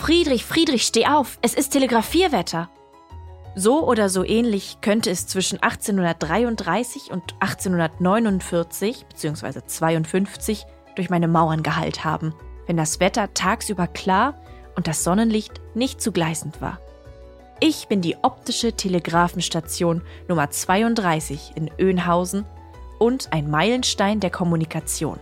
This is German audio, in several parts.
Friedrich, Friedrich, steh auf, es ist Telegrafierwetter. So oder so ähnlich könnte es zwischen 1833 und 1849 bzw. 52 durch meine Mauern geheilt haben, wenn das Wetter tagsüber klar und das Sonnenlicht nicht zu gleißend war. Ich bin die optische Telegrafenstation Nummer 32 in Öhnhausen und ein Meilenstein der Kommunikation.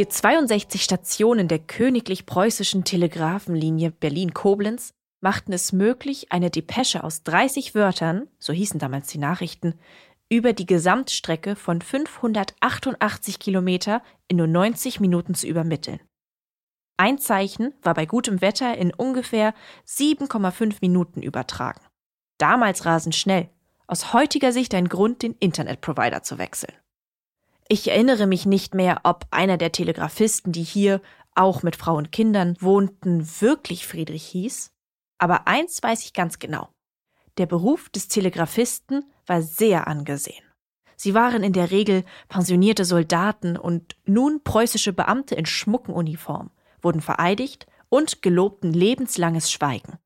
Wir 62 Stationen der königlich preußischen Telegrafenlinie Berlin-Koblenz machten es möglich, eine Depesche aus 30 Wörtern, so hießen damals die Nachrichten, über die Gesamtstrecke von 588 Kilometer in nur 90 Minuten zu übermitteln. Ein Zeichen war bei gutem Wetter in ungefähr 7,5 Minuten übertragen. Damals rasend schnell. Aus heutiger Sicht ein Grund, den Internetprovider zu wechseln. Ich erinnere mich nicht mehr, ob einer der Telegrafisten, die hier auch mit Frau und Kindern wohnten, wirklich Friedrich hieß. Aber eins weiß ich ganz genau. Der Beruf des Telegrafisten war sehr angesehen. Sie waren in der Regel pensionierte Soldaten und nun preußische Beamte in schmucken Uniform, wurden vereidigt und gelobten lebenslanges Schweigen.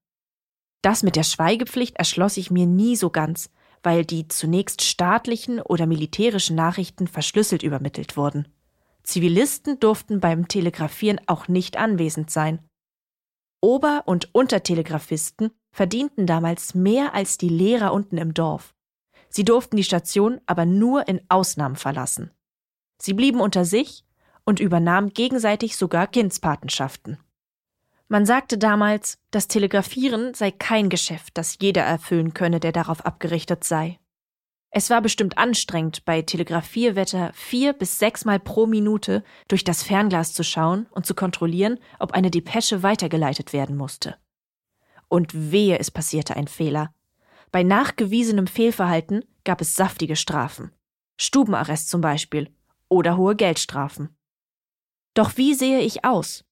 Das mit der Schweigepflicht erschloss ich mir nie so ganz, weil die zunächst staatlichen oder militärischen Nachrichten verschlüsselt übermittelt wurden. Zivilisten durften beim Telegrafieren auch nicht anwesend sein. Ober- und Untertelegrafisten verdienten damals mehr als die Lehrer unten im Dorf. Sie durften die Station aber nur in Ausnahmen verlassen. Sie blieben unter sich und übernahmen gegenseitig sogar Kindspatenschaften. Man sagte damals, das Telegrafieren sei kein Geschäft, das jeder erfüllen könne, der darauf abgerichtet sei. Es war bestimmt anstrengend, bei Telegrafierwetter vier bis sechsmal pro Minute durch das Fernglas zu schauen und zu kontrollieren, ob eine Depesche weitergeleitet werden musste. Und wehe, es passierte ein Fehler. Bei nachgewiesenem Fehlverhalten gab es saftige Strafen. Stubenarrest zum Beispiel oder hohe Geldstrafen. Doch wie sehe ich aus?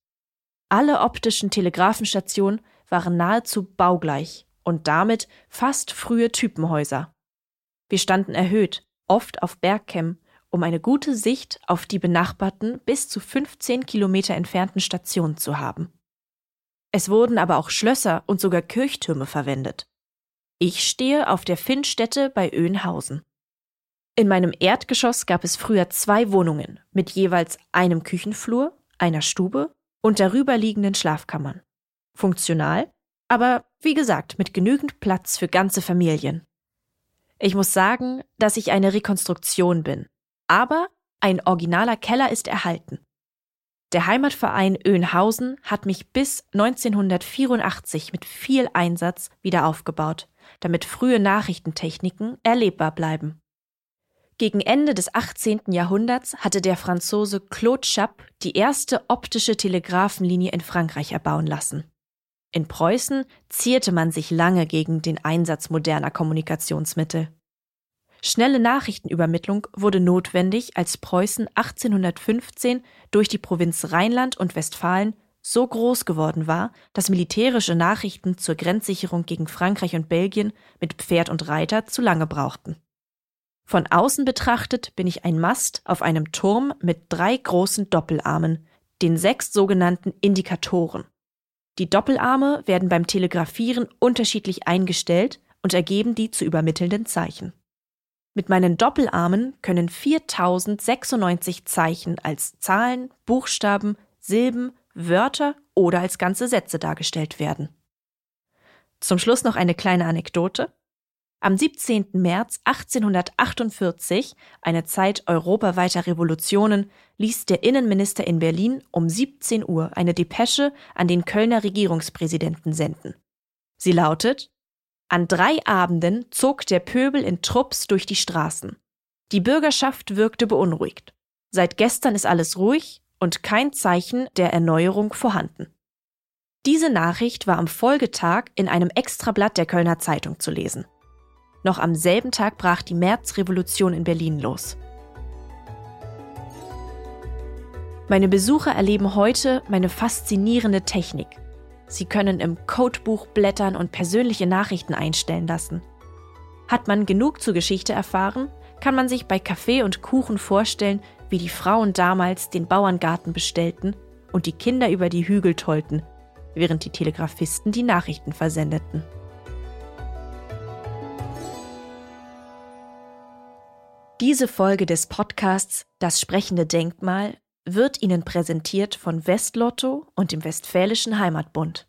Alle optischen Telegrafenstationen waren nahezu baugleich und damit fast frühe Typenhäuser. Wir standen erhöht, oft auf Bergkämmen, um eine gute Sicht auf die benachbarten bis zu 15 Kilometer entfernten Stationen zu haben. Es wurden aber auch Schlösser und sogar Kirchtürme verwendet. Ich stehe auf der Finnstätte bei Öhnhausen. In meinem Erdgeschoss gab es früher zwei Wohnungen mit jeweils einem Küchenflur, einer Stube und darüberliegenden Schlafkammern. Funktional, aber wie gesagt, mit genügend Platz für ganze Familien. Ich muss sagen, dass ich eine Rekonstruktion bin, aber ein originaler Keller ist erhalten. Der Heimatverein Öhnhausen hat mich bis 1984 mit viel Einsatz wieder aufgebaut, damit frühe Nachrichtentechniken erlebbar bleiben. Gegen Ende des 18. Jahrhunderts hatte der Franzose Claude Chappe die erste optische Telegrafenlinie in Frankreich erbauen lassen. In Preußen zierte man sich lange gegen den Einsatz moderner Kommunikationsmittel. Schnelle Nachrichtenübermittlung wurde notwendig, als Preußen 1815 durch die Provinz Rheinland und Westfalen so groß geworden war, dass militärische Nachrichten zur Grenzsicherung gegen Frankreich und Belgien mit Pferd und Reiter zu lange brauchten. Von außen betrachtet bin ich ein Mast auf einem Turm mit drei großen Doppelarmen, den sechs sogenannten Indikatoren. Die Doppelarme werden beim Telegrafieren unterschiedlich eingestellt und ergeben die zu übermittelnden Zeichen. Mit meinen Doppelarmen können 4096 Zeichen als Zahlen, Buchstaben, Silben, Wörter oder als ganze Sätze dargestellt werden. Zum Schluss noch eine kleine Anekdote. Am 17. März 1848, eine Zeit europaweiter Revolutionen, ließ der Innenminister in Berlin um 17 Uhr eine Depesche an den Kölner Regierungspräsidenten senden. Sie lautet An drei Abenden zog der Pöbel in Trupps durch die Straßen. Die Bürgerschaft wirkte beunruhigt. Seit gestern ist alles ruhig und kein Zeichen der Erneuerung vorhanden. Diese Nachricht war am Folgetag in einem Extrablatt der Kölner Zeitung zu lesen. Noch am selben Tag brach die Märzrevolution in Berlin los. Meine Besucher erleben heute meine faszinierende Technik. Sie können im Codebuch blättern und persönliche Nachrichten einstellen lassen. Hat man genug zur Geschichte erfahren, kann man sich bei Kaffee und Kuchen vorstellen, wie die Frauen damals den Bauerngarten bestellten und die Kinder über die Hügel tollten, während die Telegrafisten die Nachrichten versendeten. Diese Folge des Podcasts Das sprechende Denkmal wird Ihnen präsentiert von Westlotto und dem Westfälischen Heimatbund.